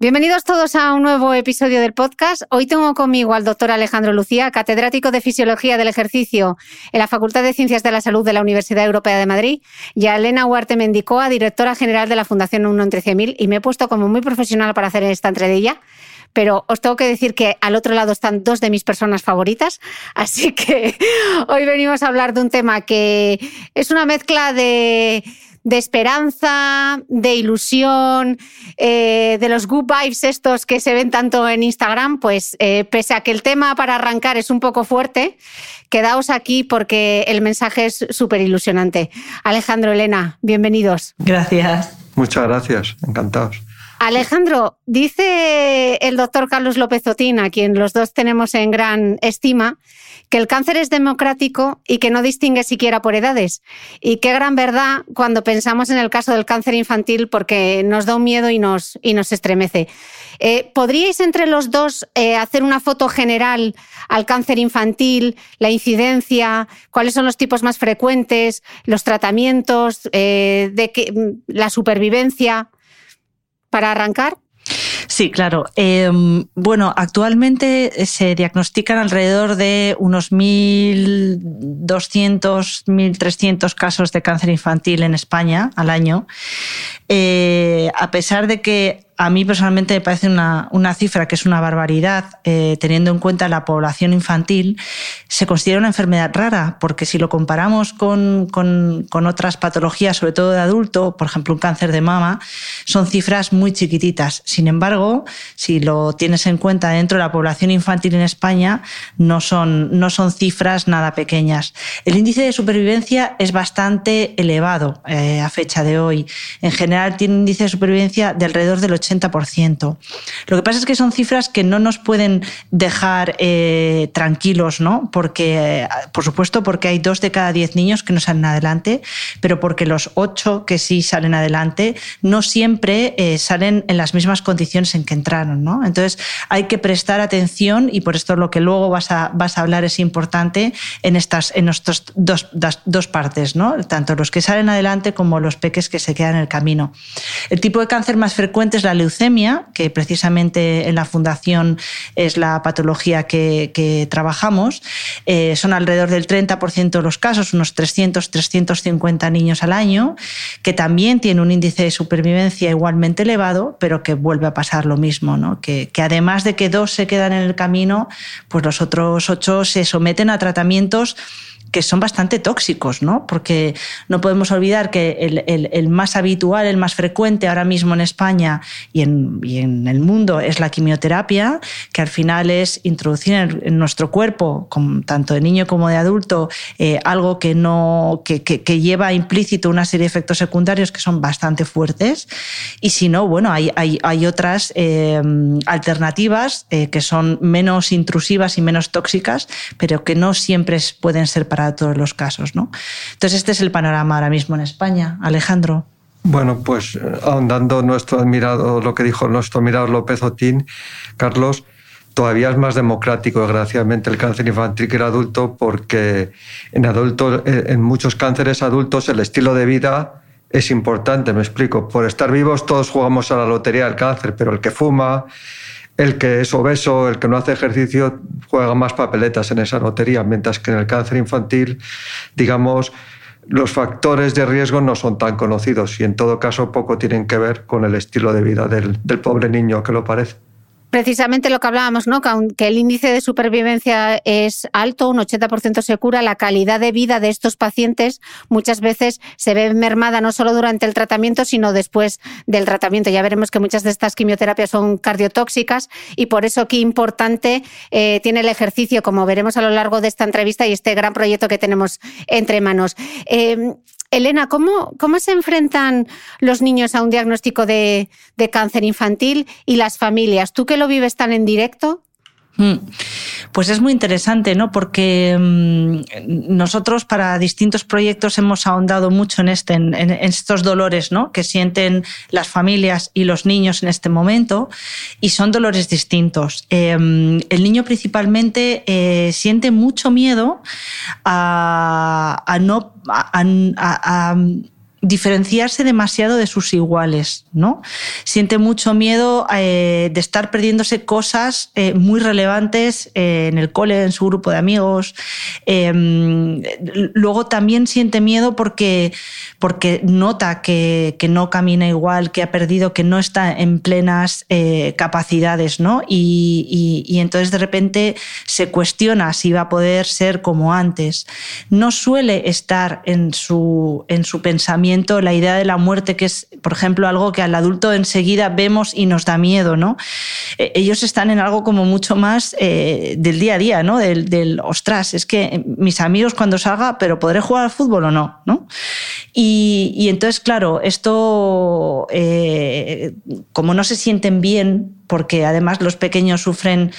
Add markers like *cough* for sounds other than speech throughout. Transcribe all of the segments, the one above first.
Bienvenidos todos a un nuevo episodio del podcast. Hoy tengo conmigo al doctor Alejandro Lucía, catedrático de Fisiología del Ejercicio en la Facultad de Ciencias de la Salud de la Universidad Europea de Madrid, y a Elena Huarte Mendicoa, directora general de la Fundación 1 entre 100.000, y me he puesto como muy profesional para hacer esta entradilla pero os tengo que decir que al otro lado están dos de mis personas favoritas, así que *laughs* hoy venimos a hablar de un tema que es una mezcla de de esperanza, de ilusión, eh, de los good vibes estos que se ven tanto en Instagram, pues eh, pese a que el tema para arrancar es un poco fuerte, quedaos aquí porque el mensaje es súper ilusionante. Alejandro, Elena, bienvenidos. Gracias. Muchas gracias, encantados. Alejandro, dice el doctor Carlos López Otín, a quien los dos tenemos en gran estima, que el cáncer es democrático y que no distingue siquiera por edades. Y qué gran verdad cuando pensamos en el caso del cáncer infantil porque nos da un miedo y nos, y nos estremece. Eh, ¿Podríais entre los dos eh, hacer una foto general al cáncer infantil, la incidencia, cuáles son los tipos más frecuentes, los tratamientos, eh, que, la supervivencia? para arrancar? Sí, claro. Em, bueno, actualmente se diagnostican alrededor de unos 1.200, 1.300 casos de cáncer infantil en España al año. Eh, a pesar de que a mí personalmente me parece una, cifra que es una barbaridad, eh, teniendo en cuenta la población infantil, se considera una enfermedad rara, porque si lo comparamos con, otras patologías, sobre todo de adulto, por ejemplo un cáncer de mama, son cifras muy chiquititas. Sin embargo, si lo tienes en cuenta dentro de la población infantil en España, no son, no son cifras nada pequeñas. El índice de supervivencia es bastante elevado eh, a fecha de hoy. En general tiene un índice de supervivencia de alrededor del 80%. Lo que pasa es que son cifras que no nos pueden dejar eh, tranquilos, ¿no? Porque, por supuesto, porque hay dos de cada diez niños que no salen adelante, pero porque los ocho que sí salen adelante no siempre eh, salen en las mismas condiciones en que entraron, ¿no? Entonces hay que prestar atención y por esto lo que luego vas a, vas a hablar es importante en estas en dos, dos partes, ¿no? Tanto los que salen adelante como los peques que se quedan en el camino. El tipo de cáncer más frecuente es la leucemia, que precisamente en la fundación es la patología que, trabajamos. Eh, son alrededor del 30% de los casos, unos 300, 350 niños al año, que también tiene un índice de supervivencia igualmente elevado, pero que vuelve a pasar lo mismo, ¿no? que, que además de que dos se quedan en el camino, pues los otros ocho se someten a tratamientos que son bastante tóxicos, ¿no? Porque no podemos olvidar que el, más habitual, el más frecuente ahora mismo en España y en, el mundo es la quimioterapia, que al final es introducir en, nuestro cuerpo, tanto de niño como de adulto, eh, algo que, no, que, lleva implícito una serie de efectos secundarios que son bastante fuertes. Y si no, bueno, hay, hay, otras eh, alternativas eh, que son menos intrusivas y menos tóxicas, pero que no siempre pueden ser para todos los casos. ¿no? Entonces, este es el panorama ahora mismo en España. Alejandro. Bueno, pues eh, ahondando nuestro admirado, lo que dijo nuestro admirado López Otín, Carlos, todavía es más democrático, desgraciadamente, el cáncer infantil que el adulto, porque en, adulto, eh, en muchos cánceres adultos el estilo de vida es importante, me explico. Por estar vivos todos jugamos a la lotería del cáncer, pero el que fuma, el que es obeso, el que no hace ejercicio, juega más papeletas en esa lotería, mientras que en el cáncer infantil, digamos, los factores de riesgo no son tan conocidos y en todo caso poco tienen que ver con el estilo de vida del, pobre niño que lo parece precisamente lo que hablábamos, ¿no? Que aunque el índice de supervivencia es alto, un 80% se cura, la calidad de vida de estos pacientes muchas veces se ve mermada no solo durante el tratamiento, sino después del tratamiento. Ya veremos que muchas de estas quimioterapias son cardiotóxicas y por eso qué importante eh, tiene el ejercicio, como veremos a lo largo de esta entrevista y este gran proyecto que tenemos entre manos. Eh, Elena, ¿cómo, ¿cómo, se enfrentan los niños a un diagnóstico de, de, cáncer infantil y las familias? ¿Tú que lo vives tan en directo? Mm. Pues es muy interesante, ¿no? Porque mm, nosotros para distintos proyectos hemos ahondado mucho en, este, en, estos dolores, ¿no? Que sienten las familias y los niños en este momento y son dolores distintos. Em, el niño principalmente eh, siente mucho miedo a, no a diferenciarse demasiado de sus iguales, ¿no? Siente mucho miedo eh, de estar perdiéndose cosas eh, muy relevantes eh, en el cole, en su grupo de amigos. Em, luego también siente miedo porque, porque nota que, no camina igual, que ha perdido, que no está en plenas capacidades, ¿no? Y, y entonces de repente se cuestiona si va a poder ser como antes. No suele estar en su, en su pensamiento la idea de la muerte, que es, por ejemplo, algo que al adulto enseguida vemos y nos da miedo, ¿no? Eh, ellos están en algo como mucho más eh, del día a día, ¿no? Del, ostras, es que mis amigos cuando salga, pero ¿podré jugar al fútbol o no? ¿no? Y, entonces, claro, esto, eh, como no se sienten bien, porque además los pequeños sufren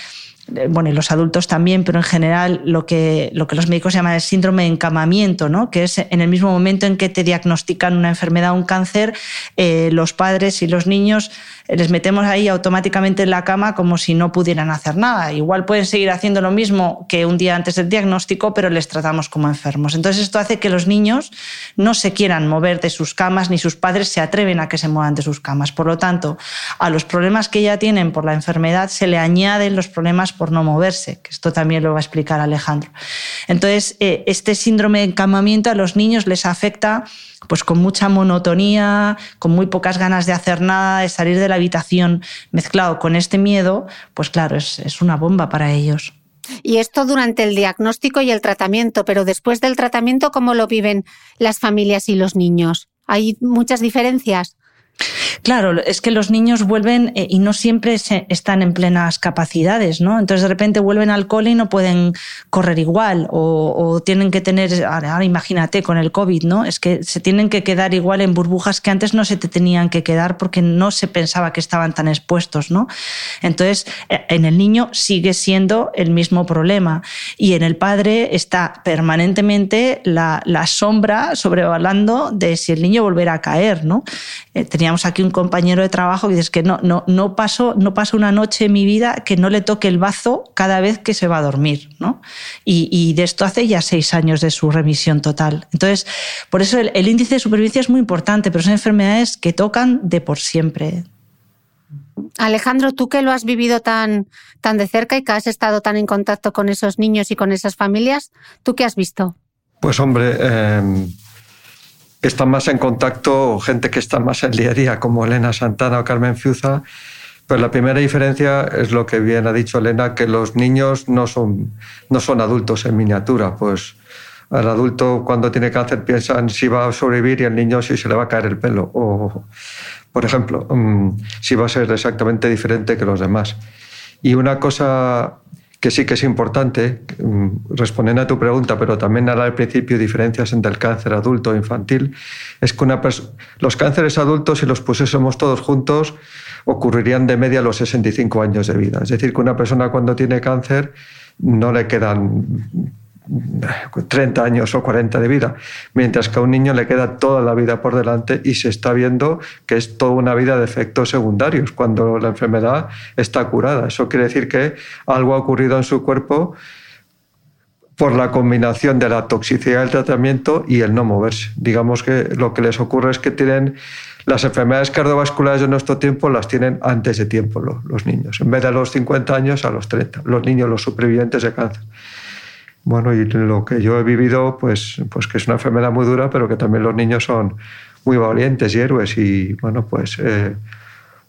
bueno, y los adultos también, pero en general lo que, lo que los médicos llaman el síndrome de encamamiento, ¿no? que es en el mismo momento en que te diagnostican una enfermedad o un cáncer, eh, los padres y los niños les metemos ahí automáticamente en la cama como si no pudieran hacer nada. Igual pueden seguir haciendo lo mismo que un día antes del diagnóstico, pero les tratamos como enfermos. Entonces esto hace que los niños no se quieran mover de sus camas ni sus padres se atreven a que se muevan de sus camas. Por lo tanto, a los problemas que ya tienen por la enfermedad se le añaden los problemas por no moverse, que esto también lo va a explicar Alejandro. Entonces, eh, este síndrome de encamamiento a los niños les afecta pues con mucha monotonía, con muy pocas ganas de hacer nada, de salir de la habitación, mezclado con este miedo, pues claro, es, es una bomba para ellos. Y esto durante el diagnóstico y el tratamiento, pero después del tratamiento, ¿cómo lo viven las familias y los niños? ¿Hay muchas diferencias? Claro, es que los niños vuelven eh, y no siempre están en plenas capacidades, ¿no? Entonces de repente vuelven al cole y no pueden correr igual o, tienen que tener, ahora imagínate con el COVID, ¿no? Es que se tienen que quedar igual en burbujas que antes no se te tenían que quedar porque no se pensaba que estaban tan expuestos, ¿no? Entonces eh, en el niño sigue siendo el mismo problema y en el padre está permanentemente la, sombra sobrevalando de si el niño volverá a caer, ¿no? Eh, teníamos aquí un compañero de trabajo que dice que no, no, no, paso, no paso una noche en mi vida que no le toque el bazo cada vez que se va a dormir. ¿no? Y, de esto hace ya seis años de su remisión total. Entonces, por eso el, índice de supervivencia es muy importante, pero son enfermedades que tocan de por siempre. Alejandro, tú que lo has vivido tan, tan de cerca y que has estado tan en contacto con esos niños y con esas familias, ¿tú qué has visto? Pues hombre, eh, están más en contacto gente que está más en día a día, como Elena Santana o Carmen Fiuza. Pero la primera diferencia es lo que bien ha dicho Elena, que los niños no son, no son adultos en miniatura. Pues al adulto cuando tiene cáncer piensan si va a sobrevivir y el niño si se le va a caer el pelo. O, por ejemplo, mm, si va a ser exactamente diferente que los demás. Y una cosa que sí que es importante, mm, respondiendo a tu pregunta, pero también al principio diferencias entre el cáncer adulto e infantil, es que los cánceres adultos, si los pusiésemos todos juntos, ocurrirían de media los 65 años de vida. Es decir, que una persona cuando tiene cáncer no le quedan 30 años o 40 de vida, mientras que a un niño le queda toda la vida por delante y se está viendo que es toda una vida de efectos secundarios cuando la enfermedad está curada. Eso quiere decir que algo ha ocurrido en su cuerpo por la combinación de la toxicidad del tratamiento y el no moverse. Digamos que lo que les ocurre es que tienen las enfermedades cardiovasculares de nuestro tiempo las tienen antes de tiempo los, niños, en vez de a los 50 años a los 30, los niños, los supervivientes de cáncer. Bueno, y lo que yo he vivido, pues, pues que es una enfermedad muy dura, pero que también los niños son muy valientes y héroes y bueno, pues eh,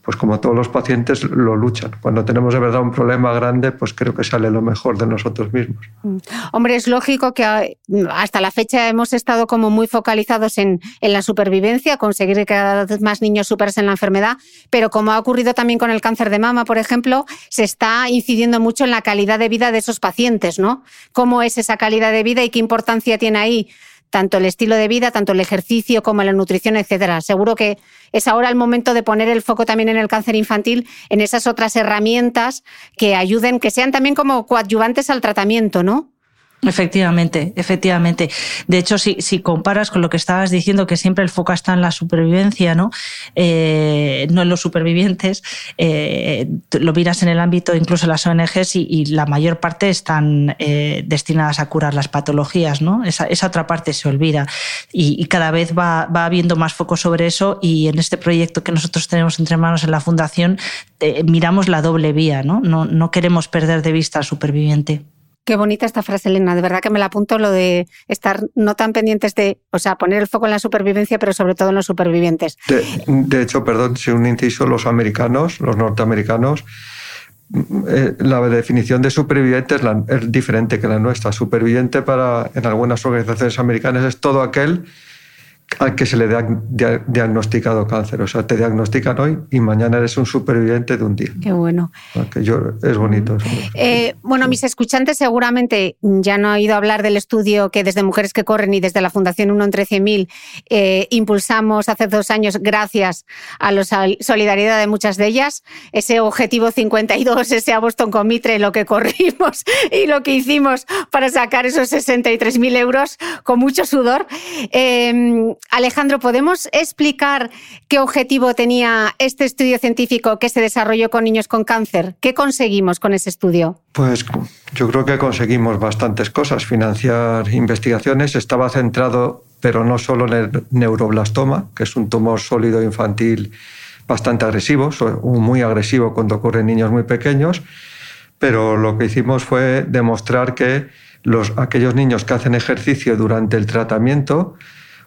pues como todos los pacientes lo luchan. Cuando tenemos de verdad un problema grande, pues creo que sale lo mejor de nosotros mismos. Mm. Hombre, es lógico que hasta la fecha hemos estado como muy focalizados en, en la supervivencia, conseguir que cada vez más niños superasen la enfermedad, pero como ha ocurrido también con el cáncer de mama, por ejemplo, se está incidiendo mucho en la calidad de vida de esos pacientes, ¿no? ¿Cómo es esa calidad de vida y qué importancia tiene ahí? Tanto el estilo de vida, tanto el ejercicio como la nutrición, etcétera. Seguro que es ahora el momento de poner el foco también en el cáncer infantil, en esas otras herramientas que ayuden, que sean también como coadyuvantes al tratamiento, ¿no? Efectivamente, efectivamente. De hecho, si, si, comparas con lo que estabas diciendo, que siempre el foco está en la supervivencia, ¿no? Eh, no en los supervivientes, eh, lo miras en el ámbito incluso de las ONGs y, la mayor parte están eh, destinadas a curar las patologías, ¿no? Esa, otra parte se olvida y, cada vez va, va, habiendo más foco sobre eso y en este proyecto que nosotros tenemos entre manos en la Fundación miramos la doble vía, ¿no? No, no queremos perder de vista al superviviente. Qué bonita esta frase, Elena. De verdad que me la apunto lo de estar no tan pendientes de, o sea, poner el foco en la supervivencia, pero sobre todo en los supervivientes. De, hecho, perdón, si un inciso, los americanos, los norteamericanos, eh, la definición de superviviente es, es, diferente que la nuestra. Superviviente para, en algunas organizaciones americanas es todo aquel al que se le ha diagnosticado cáncer. O sea, te diagnostican hoy y mañana eres un superviviente de un día. Qué bueno. Yo, es bonito. Eh, bueno, mis escuchantes seguramente ya no han oído hablar del estudio que desde Mujeres que Corren y desde la Fundación 1 entre 100.000 eh, impulsamos hace dos años gracias a la solidaridad de muchas de ellas. Ese objetivo 52, ese a Boston con Mitre, lo que corrimos *laughs* y lo que hicimos para sacar esos 63.000 euros con mucho sudor. Eh, Alejandro, ¿podemos explicar qué objetivo tenía este estudio científico que se desarrolló con niños con cáncer? ¿Qué conseguimos con ese estudio? Pues yo creo que conseguimos bastantes cosas. Financiar investigaciones estaba centrado, pero no solo en el neuroblastoma, que es un tumor sólido infantil bastante agresivo, muy agresivo cuando ocurre en niños muy pequeños, pero lo que hicimos fue demostrar que los, aquellos niños que hacen ejercicio durante el tratamiento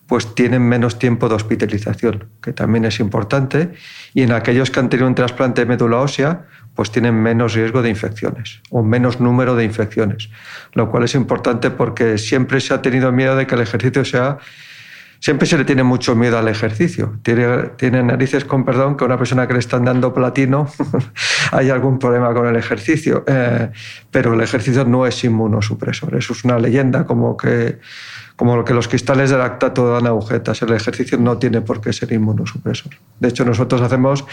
pues tienen menos tiempo de hospitalización, que también es importante, y en aquellos que han tenido un trasplante de médula ósea, pues tienen menos riesgo de infecciones o menos número de infecciones, lo cual es importante porque siempre se ha tenido miedo de que el ejercicio sea... Siempre se le tiene mucho miedo al ejercicio. Tiene, tiene narices con perdón que una persona que le están dando platino *laughs* hay algún problema con el ejercicio. Eh, pero el ejercicio no es inmunosupresor. Eso es una leyenda como que como que los cristales de lactato dan agujetas. El ejercicio no tiene por qué ser inmunosupresor. De hecho, nosotros hacemos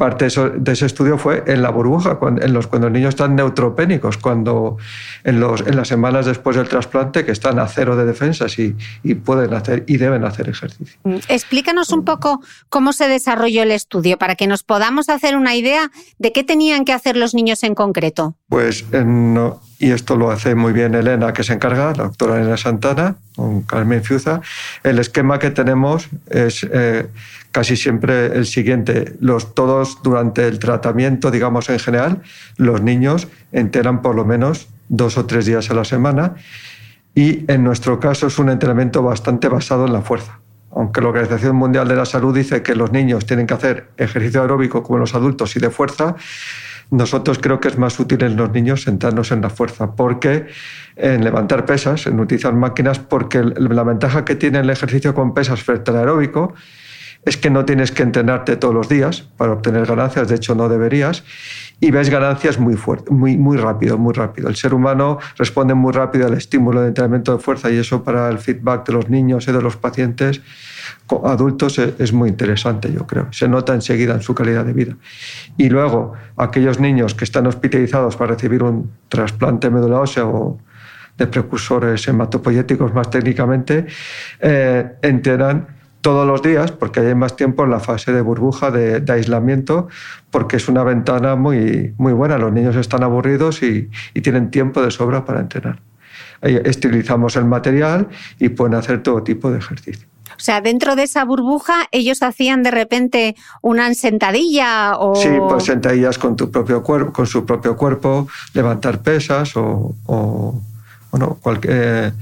parte de, ese estudio fue en la burbuja, cuando, en los, cuando los niños están neutropénicos, cuando en, los, en las semanas después del trasplante, que están a cero de defensas y, y pueden hacer y deben hacer ejercicio. Mm, explícanos un poco cómo se desarrolló el estudio para que nos podamos hacer una idea de qué tenían que hacer los niños en concreto. Pues no, y esto lo hace muy bien Elena, que se encarga, la doctora Elena Santana, con Carmen Fiuza. El esquema que tenemos es eh, casi siempre el siguiente. Los, todos durante el tratamiento, digamos en general, los niños enteran por lo menos dos o tres días a la semana y en nuestro caso es un entrenamiento bastante basado en la fuerza. Aunque la Organización Mundial de la Salud dice que los niños tienen que hacer ejercicio aeróbico como los adultos y de fuerza, nosotros creo que es más útil en los niños sentarnos en la fuerza, porque en levantar pesas, en utilizar máquinas, porque la ventaja que tiene el ejercicio con pesas frente al aeróbico es que no tienes que entrenarte todos los días para obtener ganancias, de hecho no deberías, y ves ganancias muy fuerte, muy, muy rápido, muy rápido. El ser humano responde muy rápido al estímulo de entrenamiento de fuerza y eso para el feedback de los niños y de los pacientes adultos es muy interesante, yo creo. Se nota enseguida en su calidad de vida. Y luego, aquellos niños que están hospitalizados para recibir un trasplante de médula ósea o de precursores hematopoyéticos más técnicamente, eh, enteran todos los días, porque hay más tiempo en la fase de burbuja de, aislamiento, porque es una ventana muy, muy buena. Los niños están aburridos y, y tienen tiempo de sobra para entrenar. Esterilizamos el material y pueden hacer todo tipo de ejercicio. O sea, dentro de esa burbuja ellos hacían de repente una sentadilla o... Sí, pues sentadillas con, tu propio cuerpo, con su propio cuerpo, levantar pesas o, Bueno, cualquier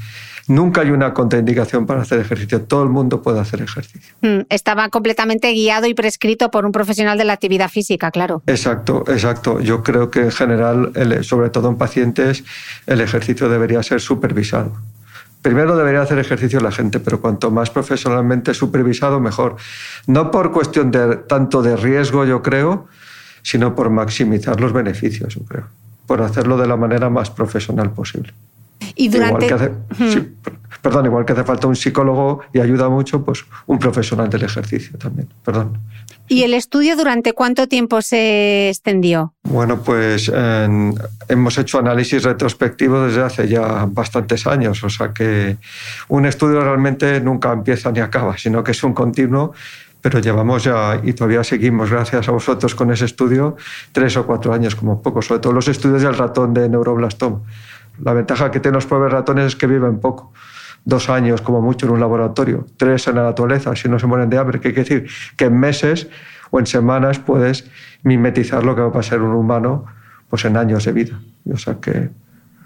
Nunca hay una contraindicación para hacer ejercicio. Todo el mundo puede hacer ejercicio. Mm, estaba completamente guiado y prescrito por un profesional de la actividad física, claro. Exacto, exacto. Yo creo que en general, sobre todo en pacientes, el ejercicio debería ser supervisado. Primero debería hacer ejercicio la gente, pero cuanto más profesionalmente supervisado, mejor. No por cuestión de tanto de riesgo, yo creo, sino por maximizar los beneficios, yo creo. Por hacerlo de la manera más profesional posible. Y durante... Igual perdón, igual que hace falta un psicólogo y ayuda mucho, pues un profesional del ejercicio también. Perdón. ¿Y el estudio durante cuánto tiempo se extendió? Bueno, pues hemos hecho análisis retrospectivo desde hace ya bastantes años, o sea que un estudio realmente nunca empieza ni acaba, sino que es un continuo pero llevamos ya y todavía seguimos, gracias a vosotros, con ese estudio, tres o cuatro años como poco, sobre todo los estudios del ratón de neuroblastoma. La ventaja que tienen los pobres ratones es que viven poco. Dos años como mucho en un laboratorio, tres en la naturaleza, si no se mueren de hambre. ¿Qué quiere decir? Que en meses o en semanas puedes mimetizar lo que va a pasar un humano pues en años de vida. O sea que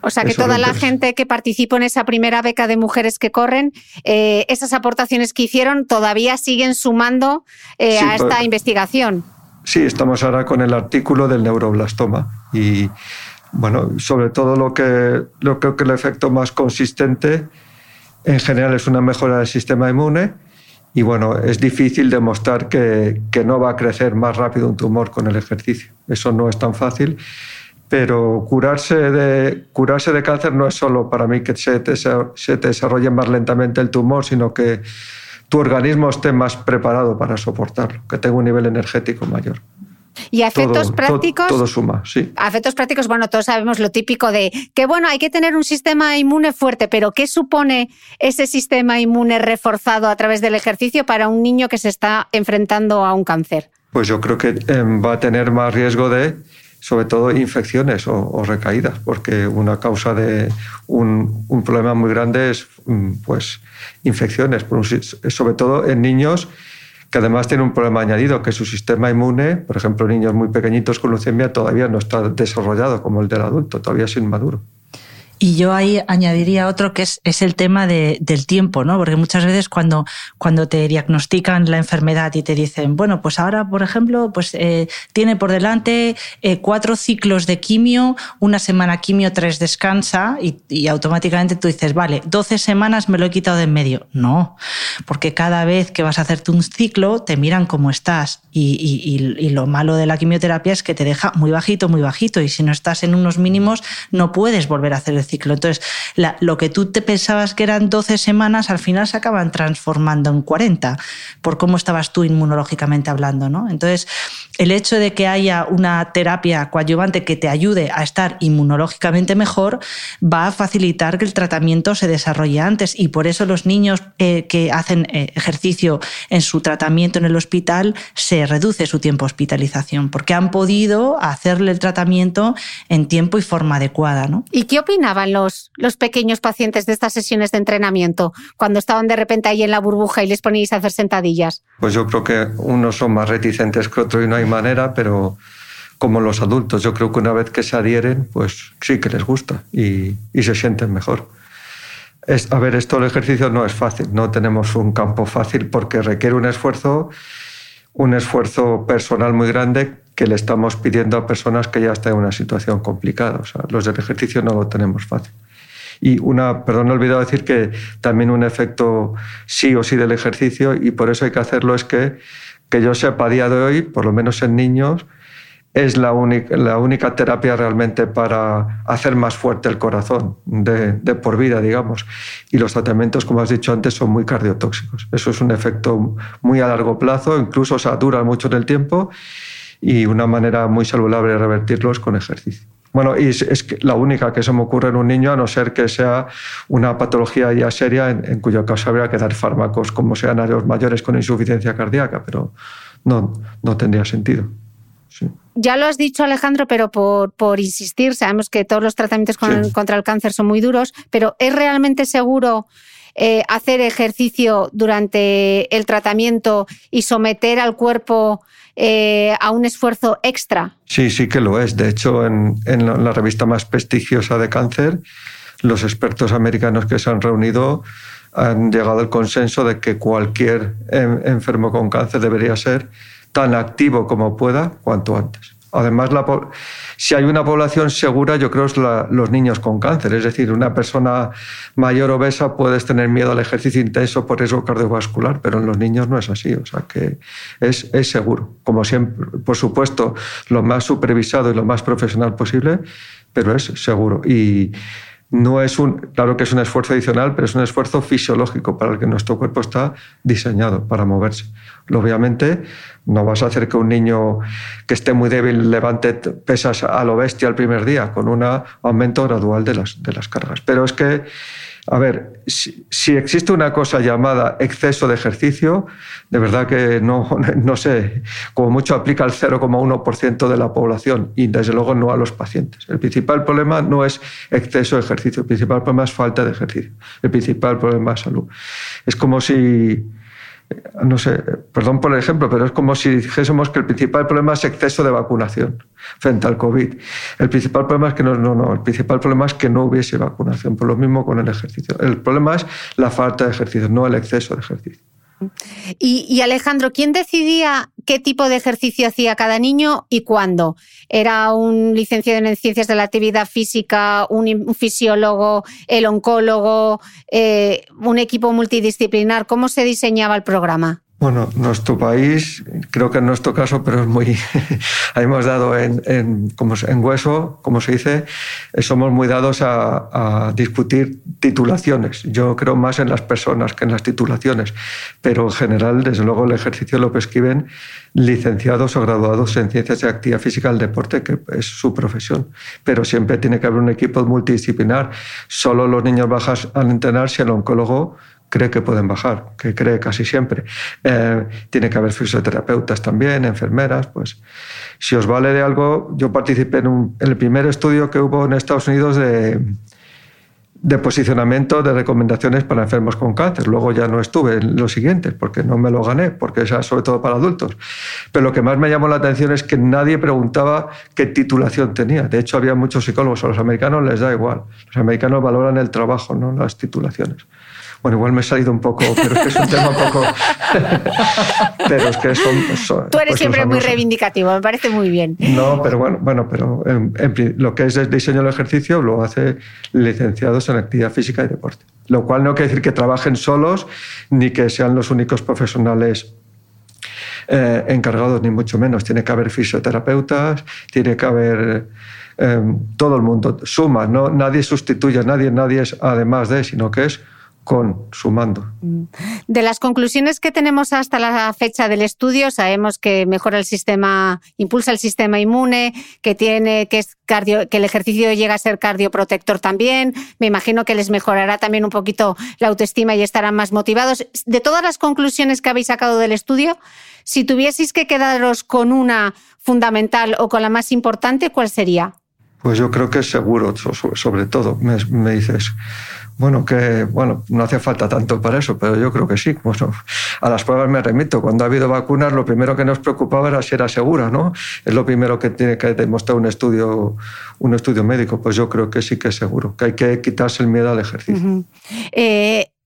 o sea que toda la gente que participó en esa primera beca de mujeres que corren, eh, esas aportaciones que hicieron todavía siguen sumando eh, a esta investigación. Sí, estamos ahora con el artículo del neuroblastoma y bueno, sobre todo lo que lo creo que el efecto más consistente en general es una mejora del sistema inmune y bueno, es difícil demostrar que, que, no va a crecer más rápido un tumor con el ejercicio. Eso no es tan fácil, pero curarse de, curarse de cáncer no es solo para mí que se te, se te desarrolle más lentamente el tumor, sino que tu organismo esté más preparado para soportarlo, que tenga un nivel energético mayor. Y efectos prácticos. Todo, suma, sí. A efectos prácticos, bueno, todos sabemos lo típico de que, bueno, hay que tener un sistema inmune fuerte, pero ¿qué supone ese sistema inmune reforzado a través del ejercicio para un niño que se está enfrentando a un cáncer? Pues yo creo que em, va a tener más riesgo de, sobre todo, infecciones o, recaídas, porque una causa de un, un, problema muy grande es, mm, pues, infecciones, sobre todo en niños que además tiene un problema añadido, que su sistema inmune, por ejemplo, niños muy pequeñitos con leucemia, todavía no está desarrollado como el del adulto, todavía es inmaduro. Y yo ahí añadiría otro que es, es el tema de, del tiempo, ¿no? Porque muchas veces cuando, cuando te diagnostican la enfermedad y te dicen, bueno, pues ahora, por ejemplo, pues eh, tiene por delante eh, cuatro ciclos de quimio, una semana quimio, tres descansa, y, automáticamente tú dices, vale, 12 semanas me lo he quitado de en medio. No, porque cada vez que vas a hacerte un ciclo, te miran cómo estás. Y, y, y lo malo de la quimioterapia es que te deja muy bajito, muy bajito, y si no estás en unos mínimos, no puedes volver a hacer el entonces, lo que tú te pensabas que eran 12 semanas, al final se acaban transformando en 40, por cómo estabas tú inmunológicamente hablando. ¿no? Entonces, el hecho de que haya una terapia coadyuvante que te ayude a estar inmunológicamente mejor va a facilitar que el tratamiento se desarrolle antes y por eso los niños eh, que hacen eh, ejercicio en su tratamiento en el hospital se reduce su tiempo de hospitalización porque han podido hacerle el tratamiento en tiempo y forma adecuada. ¿no? ¿Y qué los, los pequeños pacientes de estas sesiones de entrenamiento cuando estaban de repente ahí en la burbuja y les poníais a hacer sentadillas? Pues yo creo que unos son más reticentes que otros y no hay manera, pero como los adultos, yo creo que una vez que se adhieren, pues sí que les gusta y, se sienten mejor. Es, a ver, esto el ejercicio no es fácil, no tenemos un campo fácil porque requiere un esfuerzo, un esfuerzo personal muy grande que le estamos pidiendo a personas que ya están en una situación complicada. O sea, los del ejercicio no lo tenemos fácil. Y una, perdón, he olvidado decir que también un efecto sí o sí del ejercicio, y por eso hay que hacerlo, es que que yo sepa a de hoy, por lo menos en niños, es la única, terapia realmente para hacer más fuerte el corazón de, por vida, digamos. Y los tratamientos, como has dicho antes, son muy cardiotóxicos. Eso es un efecto muy a largo plazo, incluso o dura mucho en el tiempo y una manera muy saludable de revertirlos con ejercicio. Bueno, y es, la única que se me ocurre en un niño, a no ser que sea una patología ya seria, en, cuyo caso habría que dar fármacos como sean a los mayores con insuficiencia cardíaca, pero no, no tendría sentido. Ya lo has dicho, Alejandro, pero por, por insistir, sabemos que todos los tratamientos contra el cáncer son muy duros, pero ¿es realmente seguro eh, hacer ejercicio durante el tratamiento y someter al cuerpo eh, a un esfuerzo extra. Sí, sí que lo es. De hecho, en, la revista más prestigiosa de cáncer, los expertos americanos que se han reunido han llegado al consenso de que cualquier enfermo con cáncer debería ser tan activo como pueda cuanto antes. Además, la, si hay una población segura, yo creo es los niños con cáncer. Es decir, una persona mayor obesa puedes tener miedo al ejercicio intenso por riesgo cardiovascular, pero en los niños no es así. O sea que es, es seguro. Como siempre, por supuesto, lo más supervisado y lo más profesional posible, pero es seguro. Y no es un, claro que es un esfuerzo adicional, pero es un esfuerzo fisiológico para el que nuestro cuerpo está diseñado para moverse. Obviamente, no vas a hacer que un niño que esté muy débil levante pesas a lo bestia el primer día, con un aumento gradual de las, de las cargas. Pero es que a ver, si, existe una cosa llamada exceso de ejercicio, de verdad que no, *laughs* no sé, como mucho aplica al 0,1% de la población y desde luego no a los pacientes. El principal problema no es exceso de ejercicio, el principal problema es falta de ejercicio, el principal problema es salud. Es como si no sé, perdón por el ejemplo, pero es como si dijésemos que el principal problema es exceso de vacunación frente al COVID. El principal problema es que no, no, no, el principal problema es que no hubiese vacunación, por lo mismo con el ejercicio. El problema es la falta de ejercicio, no el exceso de ejercicio. Y, Alejandro, ¿quién decidía qué tipo de ejercicio hacía cada niño y cuándo? ¿Era un licenciado en ciencias de la actividad física, un, fisiólogo, el oncólogo, eh, un equipo multidisciplinar? ¿Cómo se diseñaba el programa? Bueno, nuestro país, creo que en nuestro caso, pero es muy. *laughs* hemos dado en, como, en hueso, como se dice, eh, somos muy dados a, discutir titulaciones. Yo creo más en las personas que en las titulaciones, pero en general, desde luego, el ejercicio lo prescriben licenciados o graduados en ciencias de actividad física del deporte, que es su profesión. Pero siempre tiene que haber un equipo multidisciplinar. Solo los niños bajas al entrenar si el oncólogo cree que pueden bajar, que cree casi siempre. Eh, tiene que haber fisioterapeutas también, enfermeras, pues si os vale de algo, yo participé en, el primer estudio que hubo en Estados Unidos de, de posicionamiento de recomendaciones para enfermos con cáncer. Luego ya no estuve en los siguientes porque no me lo gané, porque es sobre todo para adultos. Pero lo que más me llamó la atención es que nadie preguntaba qué titulación tenía. De hecho, había muchos psicólogos, a los americanos les da igual. Los americanos valoran el trabajo, no las titulaciones. Bueno, igual me he salido un poco, pero es que es un tema un poco. *laughs* pero es que son. Tú eres pues siempre muy reivindicativo, me parece muy bien. No, pero bueno, bueno pero lo que es el diseño del ejercicio lo hace licenciados en actividad física y deporte. Lo cual no quiere decir que trabajen solos ni que sean los únicos profesionales eh, encargados, ni mucho menos. Tiene que haber fisioterapeutas, tiene que haber. Eh, todo el mundo suma, ¿no? nadie sustituye a nadie, nadie es además de, sino que es con sumando. De las conclusiones que tenemos hasta la fecha del estudio, sabemos que mejora el sistema, impulsa el sistema inmune, que tiene que es cardio, que el ejercicio llega a ser cardioprotector también. Me imagino que les mejorará también un poquito la autoestima y estarán más motivados. De todas las conclusiones que habéis sacado del estudio, si tuvieseis que quedaros con una fundamental o con la más importante, ¿cuál sería? Pues yo creo que es seguro, sobre todo. Me, dices, bueno, que bueno, no hace falta tanto para eso, pero yo creo que sí. Bueno, a las pruebas me remito. Cuando ha habido vacunas, lo primero que nos preocupaba era si era segura, ¿no? Es lo primero que tiene que demostrar un estudio, un estudio médico. Pues yo creo que sí que es seguro, que hay que quitarse el miedo al ejercicio.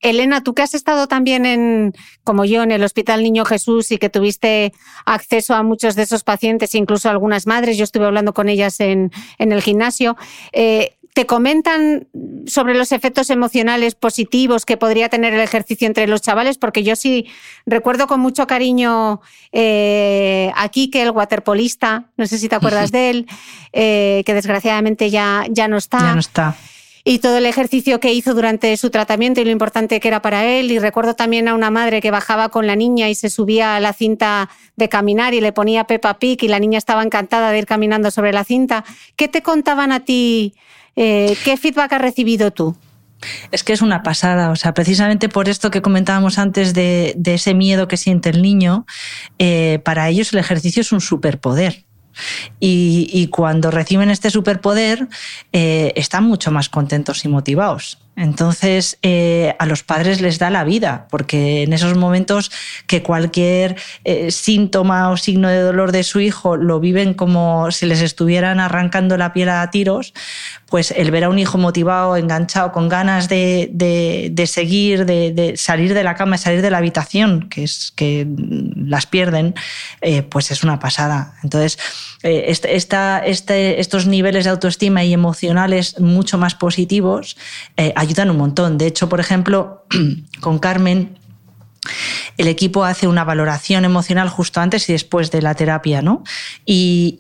Elena, tú que has estado también en, como yo, en el Hospital Niño Jesús y que tuviste acceso a muchos de esos pacientes, incluso algunas madres, yo estuve hablando con ellas en, en el gimnasio. Eh, ¿Te comentan sobre los efectos emocionales positivos que podría tener el ejercicio entre los chavales? Porque yo sí recuerdo con mucho cariño eh, aquí que el waterpolista, no sé si te acuerdas *laughs* de él, eh, que desgraciadamente ya, ya no está. Ya no está y todo el ejercicio que hizo durante su tratamiento y lo importante que era para él. Y recuerdo también a una madre que bajaba con la niña y se subía a la cinta de caminar y le ponía Peppa Pig y la niña estaba encantada de ir caminando sobre la cinta. ¿Qué te contaban a ti eh, ¿Qué feedback has recibido tú? Es que es una pasada, o sea, precisamente por esto que comentábamos antes de, ese miedo que siente el niño, eh, para ellos el ejercicio es un superpoder. Y, cuando reciben este superpoder, eh, están mucho más contentos y motivados. Entonces, eh, a los padres les da la vida, porque en esos momentos que cualquier eh, síntoma o signo de dolor de su hijo lo viven como si les estuvieran arrancando la piel a tiros, pues el ver a un hijo motivado, enganchado, con ganas de, seguir, de, salir de la cama, salir de la habitación, que es que las pierden, eh, pues es una pasada. Entonces, eh, este, este, estos niveles de autoestima y emocionales mucho más positivos eh, ayudan un montón. De hecho, por ejemplo, *clears throat* con Carmen, el equipo hace una valoración emocional justo antes y después de la terapia, ¿no? Y,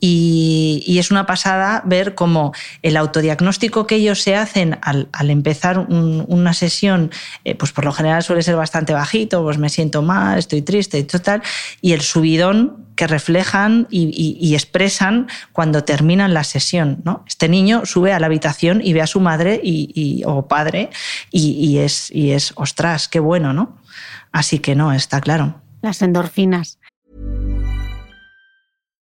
es una pasada ver cómo el autodiagnóstico que ellos se hacen al, empezar una sesión, eh, pues por lo general suele ser bastante bajito, pues me siento mal, estoy triste y total, y el subidón que reflejan y, expresan cuando terminan la sesión. ¿no? Este niño sube a la habitación y ve a su madre y, o padre y, es, y es, ostras, qué bueno, ¿no? Así que no, está claro. Las endorfinas.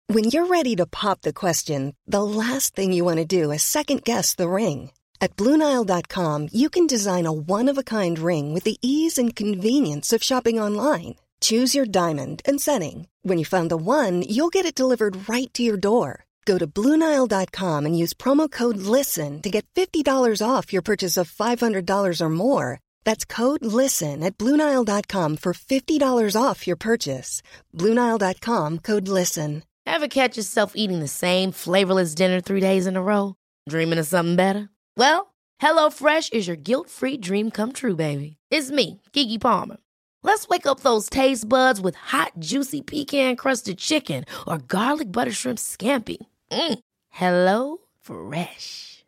When you're ready to pop the question, the last thing you want to do is second guess the ring. At BlueNile.com, you can design a one-of-a-kind ring with the ease and convenience of shopping online. Choose your diamond and setting. When you find the one, you'll get it delivered right to your door. Go to Bluenile.com and use promo code LISTEN to get $50 off your purchase of $500 or more. That's code LISTEN at Bluenile.com for $50 off your purchase. Bluenile.com code LISTEN. Ever catch yourself eating the same flavorless dinner three days in a row? Dreaming of something better? Well, HelloFresh is your guilt free dream come true, baby. It's me, Gigi Palmer. Let's wake up those taste buds with hot, juicy pecan crusted chicken or garlic butter shrimp scampi. Mm. Hello Fresh.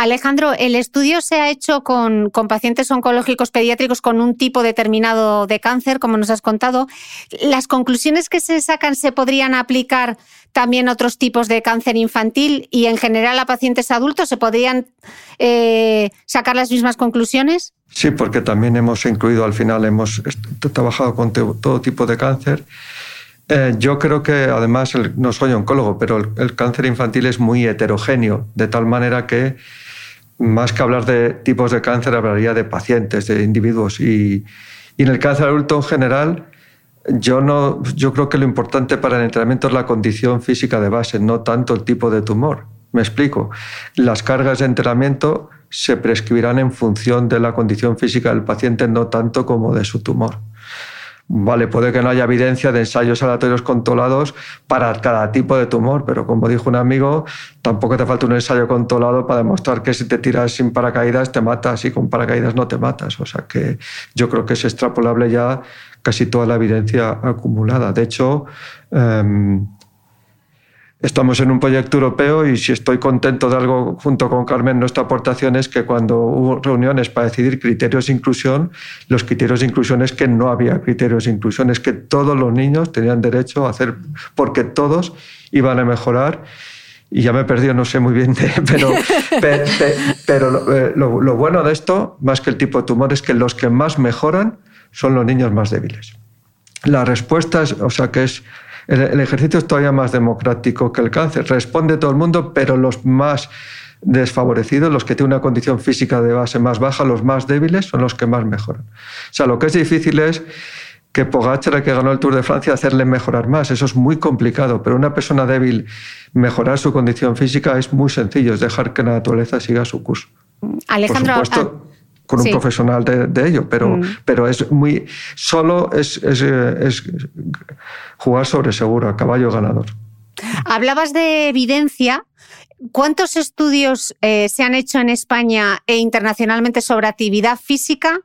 Alejandro, el estudio se ha hecho con, con, pacientes oncológicos pediátricos con un tipo determinado de cáncer, como nos has contado. ¿Las conclusiones que se sacan se podrían aplicar también a otros tipos de cáncer infantil y en general a pacientes adultos? ¿Se podrían eh, sacar las mismas conclusiones? Sí, porque también hemos incluido, al final hemos trabajado con todo tipo de cáncer. Eh, yo creo que además, no soy oncólogo, pero el, cáncer infantil es muy heterogéneo, de tal manera que más que hablar de tipos de cáncer, hablaría de pacientes, de individuos. Y, en el cáncer adulto en general, yo, no, yo creo que lo importante para el entrenamiento es la condición física de base, no tanto el tipo de tumor. Me explico. Las cargas de entrenamiento se prescribirán en función de la condición física del paciente, no tanto como de su tumor. Vale, puede que no haya evidencia de ensayos aleatorios controlados para cada tipo de tumor, pero como dijo un amigo, tampoco te falta un ensayo controlado para demostrar que si te tiras sin paracaídas te matas y con paracaídas no te matas. O sea que yo creo que es extrapolable ya casi toda la evidencia acumulada. De hecho, em, Estamos en un proyecto europeo y si estoy contento de algo junto con Carmen, nuestra aportación es que cuando hubo reuniones para decidir criterios de inclusión, los criterios de inclusión es que no había criterios de inclusión, es que todos los niños tenían derecho a hacer, porque todos iban a mejorar. Y ya me he perdido, no sé muy bien, *laughs* pero, pero, eh, lo, lo bueno de esto, más que el tipo de tumor, es que los que más mejoran son los niños más débiles. La respuesta es, o sea, que es el, ejercicio es todavía más democrático que el cáncer. Responde todo el mundo, pero los más desfavorecidos, los que tienen una condición física de base más baja, los más débiles, son los que más mejoran. O sea, lo que es difícil es que Pogacar, que ganó el Tour de Francia, hacerle mejorar más. Eso es muy complicado, pero una persona débil mejorar su condición física es muy sencillo, es dejar que la naturaleza siga su curso. Alejandro, Por supuesto, con un profesional de, ello, pero, mm. pero es muy. Solo es, es, jugar sobre seguro, a caballo ganador. Hablabas de evidencia. ¿Cuántos estudios eh, se han hecho en España e internacionalmente sobre actividad física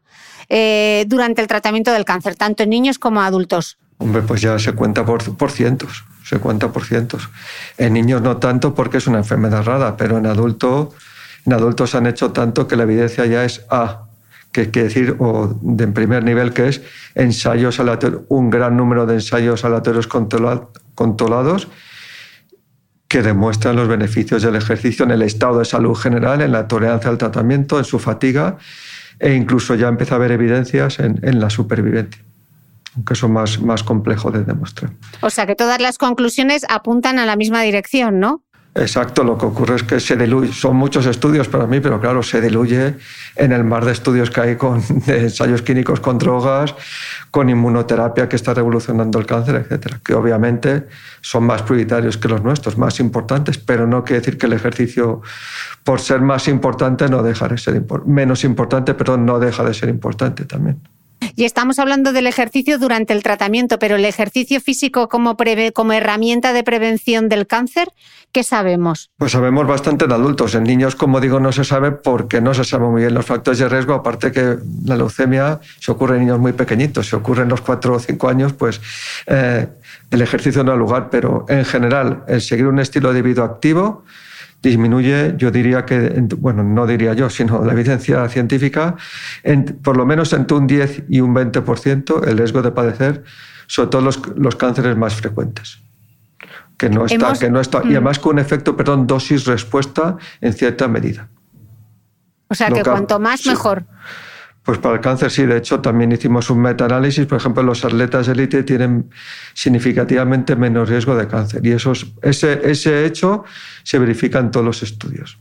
eh, durante el tratamiento del cáncer, tanto en niños como adultos? Hombre, pues ya se cuenta por, por cientos, se cuenta por cientos. En niños no tanto porque es una enfermedad rara, pero en adultos en adultos han hecho tanto que la evidencia ya es A, que quiere decir, o de primer nivel, que es ensayos aleatorios, un gran número de ensayos aleatorios controlados que demuestran los beneficios del ejercicio en el estado de salud general, en la tolerancia al tratamiento, en su fatiga e incluso ya empieza a haber evidencias en, la supervivencia aunque eso es más, más complejo de demostrar. O sea que todas las conclusiones apuntan a la misma dirección, ¿no? Exacto, lo que ocurre es que se diluye, son muchos estudios para mí, pero claro, se diluye en el mar de estudios que hay con *laughs* ensayos clínicos con drogas, con inmunoterapia que está revolucionando el cáncer, etcétera, que obviamente son más prioritarios que los nuestros, más importantes, pero no quiere decir que el ejercicio, por ser más importante, no deja de ser menos importante, pero no deja de ser importante también. Y estamos hablando del ejercicio durante el tratamiento, pero el ejercicio físico como, herramienta de prevención del cáncer, ¿qué sabemos? Pues sabemos bastante en adultos. En niños, como digo, no se sabe porque no se sabe muy bien los factores de riesgo, aparte que la leucemia se ocurre en niños muy pequeñitos, se ocurre en los 4 o 5 años, pues eh, el ejercicio no da lugar, pero en general, el seguir un estilo de vida activo, disminuye, yo diría que, bueno, no diría yo, sino la evidencia científica, en, por lo menos entre un 10 y un 20% el riesgo de padecer, sobre todo los, los cánceres más frecuentes. Que no está, que no está, y mm. además con un efecto, perdón, dosis-respuesta en cierta medida. O sea, que cuanto más, mejor. Pues para el cáncer sí, de hecho también hicimos un metaanálisis, por ejemplo, los atletas élite tienen significativamente menos riesgo de cáncer y eso ese, ese hecho se verifica en todos los estudios,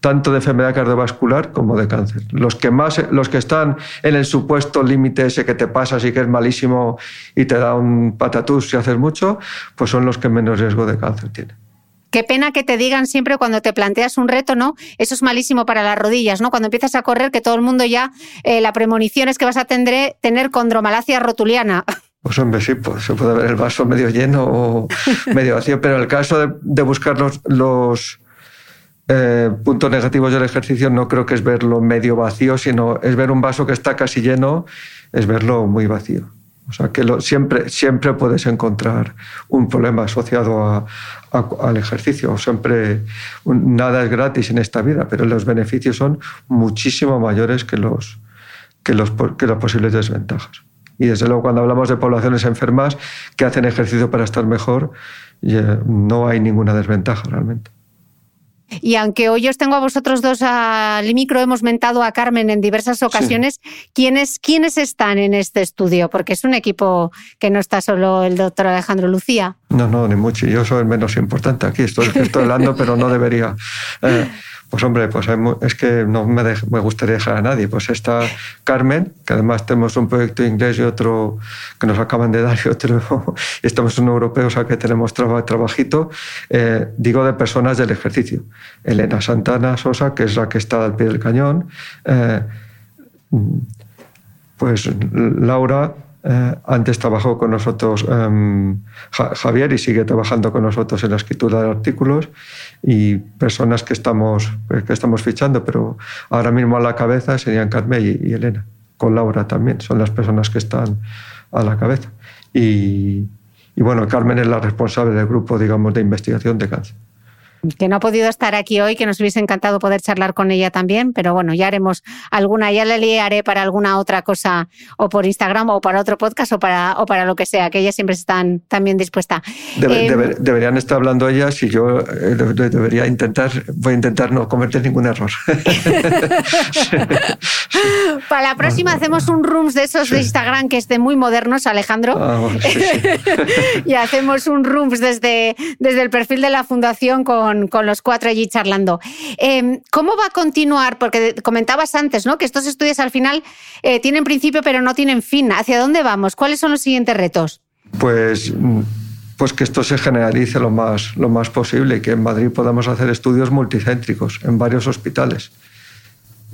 tanto de enfermedad cardiovascular como de cáncer. Los que, más, los que están en el supuesto límite ese que te pasa, y que es malísimo y te da un patatús si haces mucho, pues son los que menos riesgo de cáncer tienen. Qué pena que te digan siempre cuando te planteas un reto, ¿no? Eso es malísimo para las rodillas, ¿no? Cuando empiezas a correr, que todo el mundo ya, eh, la premonición es que vas a tener, tener condromalacia rotuliana. *laughs* Pues hombre, sí, pues se puede ver el vaso medio lleno o *laughs* medio vacío, pero el caso de, buscar los, eh, puntos negativos del ejercicio no creo que es verlo medio vacío, sino es ver un vaso que está casi lleno, es verlo muy vacío. O sea que siempre, siempre puedes encontrar un problema asociado al ejercicio. Siempre nada es gratis en esta vida, pero los beneficios son muchísimo mayores que, los, que, los, que las posibles desventajas. Y desde luego cuando hablamos de poblaciones enfermas que hacen ejercicio para estar mejor, no hay ninguna desventaja realmente. Y aunque hoy os tengo a vosotros dos al micro, hemos mentado a Carmen en diversas ocasiones, ¿quiénes, ¿quiénes están en este estudio? Porque es un equipo que no está solo el doctor Alejandro Lucía. No, no, ni mucho. Yo soy el menos importante aquí. Estoy, estoy hablando, pero no debería. Eh, pues hombre, pues es que no me, me, gustaría dejar a nadie. Pues está Carmen, que además tenemos un proyecto inglés y otro que nos acaban de dar y otro, *laughs* estamos en europeo, o sea que tenemos trabajito, eh, digo de personas del ejercicio. Elena Santana Sosa, que es la que está al pie del cañón, eh, pues Laura, eh, antes trabajó con nosotros em, Javier y sigue trabajando con nosotros en la escritura de artículos y personas que estamos, que estamos fichando, pero ahora mismo a la cabeza serían Carmen y, Elena, con Laura también, son las personas que están a la cabeza. Y, y bueno, Carmen es la responsable del grupo, digamos, de investigación de cáncer que no ha podido estar aquí hoy, que nos hubiese encantado poder charlar con ella también, pero bueno, ya haremos alguna, ya le liaré para alguna otra cosa, o por Instagram, o para otro podcast, o para, o para lo que sea, que ellas siempre están también dispuestas. Em, deberían estar hablando ellas y yo eh, debería intentar, voy a intentar no cometer ningún error. *laughs* para la próxima hacemos un rooms de esos de Instagram que esté muy modernos, Alejandro. Ah, *laughs* y hacemos un rooms desde, desde el perfil de la fundación con con, los cuatro allí charlando. Em, ¿Cómo va a continuar? Porque comentabas antes ¿no? que estos estudios al final eh, tienen principio pero no tienen fin. ¿Hacia dónde vamos? ¿Cuáles son los siguientes retos? Pues pues que esto se generalice lo más, lo más posible y que en Madrid podamos hacer estudios multicéntricos en varios hospitales.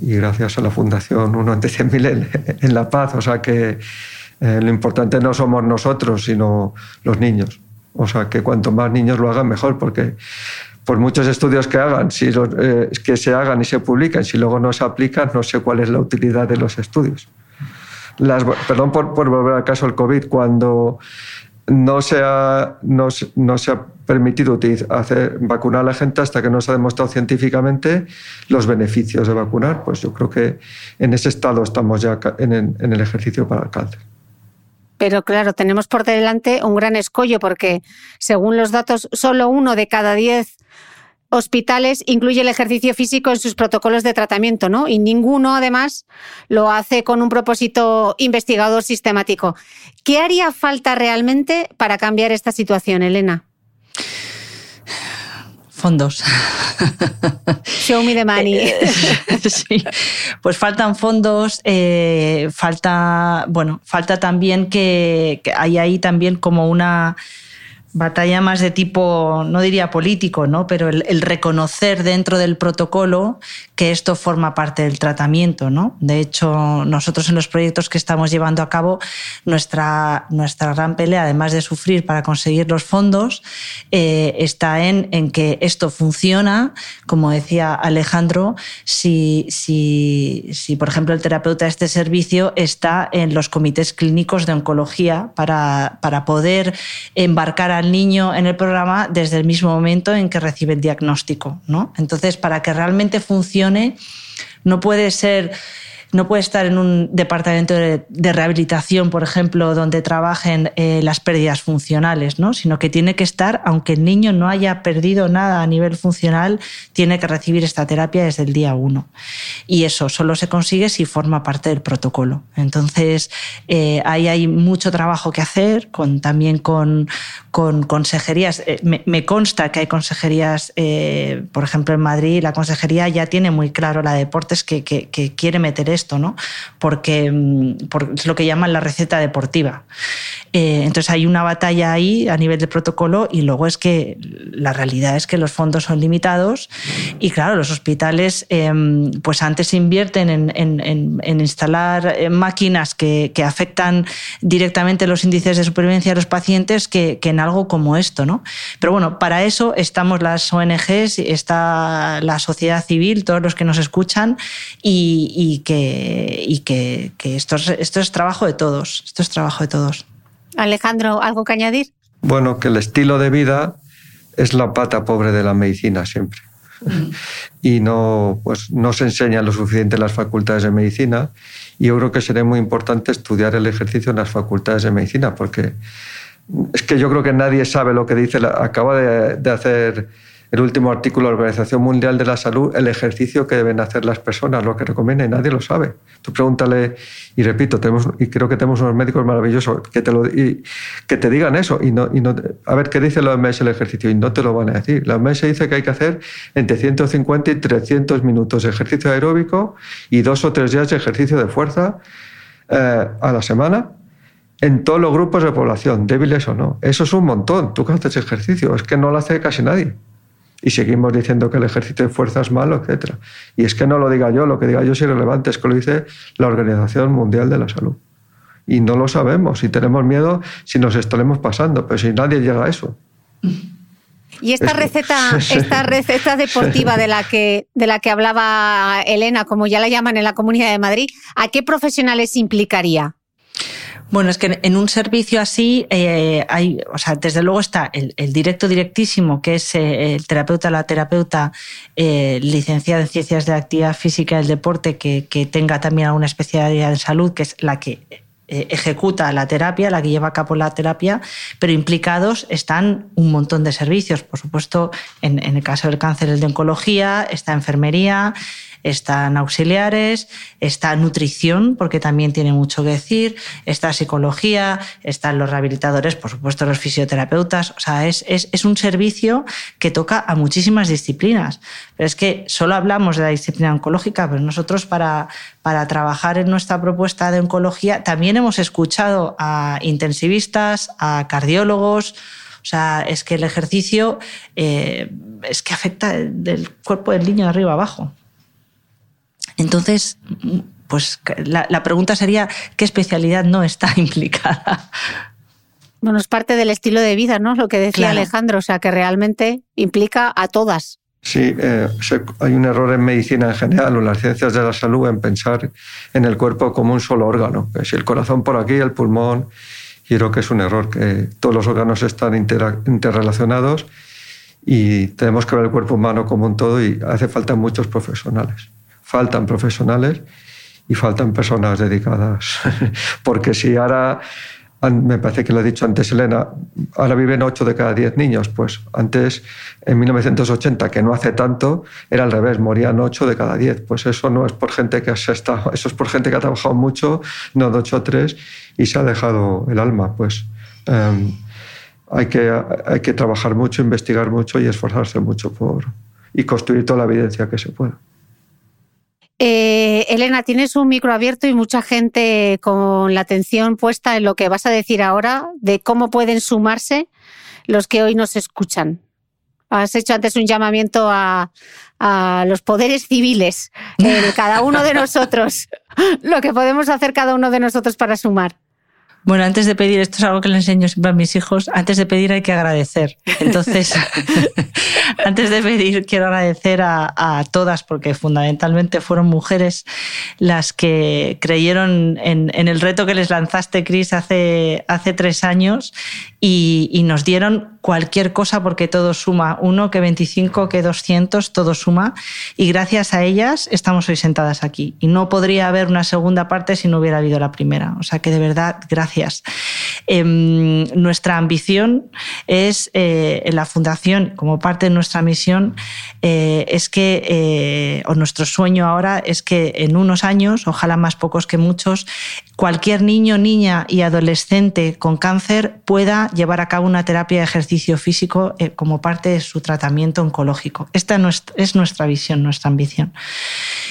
Y gracias a la Fundación Uno ante 100.000 en, La Paz. O sea que eh, lo importante no somos nosotros, sino los niños. O sea que cuanto más niños lo hagan, mejor, porque por muchos estudios que hagan, si eh, que se hagan y se publiquen, si luego no se aplican, no sé cuál es la utilidad de los estudios. Las, perdón por, volver al caso del COVID, cuando no se ha, permitido hacer, vacunar a la gente hasta que no se ha demostrado científicamente los beneficios de vacunar, pues yo creo que en ese estado estamos ya en el ejercicio para el cáncer. Pero claro, tenemos por delante un gran escollo porque, según los datos, solo uno de cada diez hospitales incluye el ejercicio físico en sus protocolos de tratamiento, ¿no? Y ninguno, además, lo hace con un propósito investigador sistemático. ¿Qué haría falta realmente para cambiar esta situación, Elena? Fondos. *laughs* Show me the money. *laughs* sí, pues faltan fondos, eh, falta, bueno, falta también que, que hay ahí también como una batalla más de tipo, no diría político, ¿no? pero el, reconocer dentro del protocolo que esto forma parte del tratamiento. ¿no? De hecho, nosotros en los proyectos que estamos llevando a cabo, nuestra, nuestra gran pelea, además de sufrir para conseguir los fondos, eh, está en, en, que esto funciona, como decía Alejandro, si, si, si, por ejemplo, el terapeuta de este servicio está en los comités clínicos de oncología para, para poder embarcar a niño en el programa desde el mismo momento en que recibe el diagnóstico. ¿no? Entonces, para que realmente funcione, no puede ser no puede estar en un departamento de, rehabilitación, por ejemplo, donde trabajen eh, las pérdidas funcionales, ¿no? sino que tiene que estar, aunque el niño no haya perdido nada a nivel funcional, tiene que recibir esta terapia desde el día uno. Y eso solo se consigue si forma parte del protocolo. Entonces, eh, ahí hay mucho trabajo que hacer, con, también con, con consejerías. Eh, me, consta que hay consejerías, por ejemplo, en Madrid, la consejería ya tiene muy claro la de deportes que, que, que quiere meter esto ¿no? Porque, mm, es lo que llaman la receta deportiva. Eh, entonces hay una batalla ahí a nivel de protocolo y luego es que la realidad es que los fondos son limitados y claro, los hospitales em, pues antes invierten en, instalar eh, máquinas que, afectan directamente los índices de supervivencia de los pacientes que, en algo como esto. ¿no? Pero bueno, para eso estamos las ONGs, está la sociedad civil, todos los que nos escuchan y, que, y que, esto, esto es trabajo de todos, esto es trabajo de todos. Alejandro, ¿algo que añadir? Bueno, que el estilo de vida es la pata pobre de la medicina siempre. Mm. *laughs* Y no, pues, no se enseña lo suficiente en las facultades de medicina. Y yo creo que sería muy importante estudiar el ejercicio en las facultades de medicina, porque es que yo creo que nadie sabe lo que dice. acaba de, de hacer el último artículo de la Organización Mundial de la Salud, el ejercicio que deben hacer las personas, lo que recomienda, y nadie lo sabe. Tú pregúntale, y repito, tenemos, y creo que tenemos unos médicos maravillosos que te, digan eso, y no, y no, a ver qué dice la OMS el ejercicio, y no te lo van a decir. La OMS dice que hay que hacer entre 150 y 300 minutos de ejercicio aeróbico y dos o tres días de ejercicio de fuerza eh, a la semana en todos los grupos de población, débiles o no. Eso es un montón. Tú que haces ejercicio, es que no lo hace casi nadie y seguimos diciendo que el ejercicio de fuerza es malo, etc. Y es que no lo diga yo, lo que diga yo es irrelevante, es que lo dice la Organización Mundial de la Salud. Y no lo sabemos y tenemos miedo si nos estaremos pasando, pero si nadie llega a eso. Y esta receta, *laughs* esta receta deportiva de la, que, de la que hablaba Elena, como ya la llaman en la Comunidad de Madrid, ¿a qué profesionales implicaría? Bueno, es que en un servicio así eh, hay, o sea, desde luego está el, directo directísimo, que es eh, el terapeuta, la terapeuta eh, licenciada en ciencias de actividad física y el deporte, que, que tenga también alguna especialidad en salud, que es la que ejecuta la terapia, la que lleva a cabo la terapia, pero implicados están un montón de servicios. Por supuesto, en, en el caso del cáncer, el de oncología, está enfermería, están auxiliares, está nutrición, porque también tiene mucho que decir, está psicología, están los rehabilitadores, por supuesto los fisioterapeutas, o sea, es, es, un servicio que toca a muchísimas disciplinas. Pero es que solo hablamos de la disciplina oncológica, pero nosotros para, para trabajar en nuestra propuesta de oncología también hemos escuchado a intensivistas, a cardiólogos, o sea, es que el ejercicio eh, es que afecta del cuerpo del niño de arriba abajo. Entonces, pues la, pregunta sería, ¿qué especialidad no está *laughs* implicada? Bueno, es parte del estilo de vida, ¿no? Lo que decía Alejandro, o sea, que realmente implica a todas. Sí, eh, hay un error en medicina en general o en las ciencias de la salud en pensar en el cuerpo como un solo órgano. Si el corazón por aquí, el pulmón, y creo que es un error, que todos los órganos están interrelacionados y tenemos que ver el cuerpo humano como un todo y hace falta muchos profesionales faltan profesionales y faltan personas dedicadas. *laughs* Porque si ahora, me parece que lo he dicho antes Elena, ahora viven 8 de cada 10 niños, pues antes, en 1980, que no hace tanto, era al revés, morían 8 de cada 10. Pues eso no es por gente que ha estado, *laughs* eso es por gente que ha trabajado mucho, no de 8 o 3, y se ha dejado el alma. Pues em, hay que, hay que trabajar mucho, investigar mucho y esforzarse mucho por y construir toda la evidencia que se pueda. Eh, Elena, tienes un micro abierto y mucha gente con la atención puesta en lo que vas a decir ahora de cómo pueden sumarse los que hoy nos escuchan. Has hecho antes un llamamiento a, los poderes civiles, cada uno de *laughs* nosotros, lo que podemos hacer cada uno de nosotros para sumar. Bueno, antes de pedir, esto es algo que le enseño siempre a mis hijos, antes de pedir hay que agradecer. Entonces, *laughs* antes de pedir, quiero agradecer a, todas, porque fundamentalmente fueron mujeres las que creyeron en, el reto que les lanzaste, Cris, hace, hace tres años y, nos dieron cualquier cosa porque todo suma. Uno, que 25, que 200, todo suma. Y gracias a ellas estamos hoy sentadas aquí. Y no podría haber una segunda parte si no hubiera habido la primera. O sea que de verdad, gracias Em, nuestra ambición es, eh, en la Fundación, como parte de nuestra misión, eh, es que, eh, o nuestro sueño ahora es que en unos años, ojalá más pocos que muchos, cualquier niño, niña y adolescente con cáncer pueda llevar a cabo una terapia de ejercicio físico como parte de su tratamiento oncológico. Esta es nuestra visión, nuestra ambición.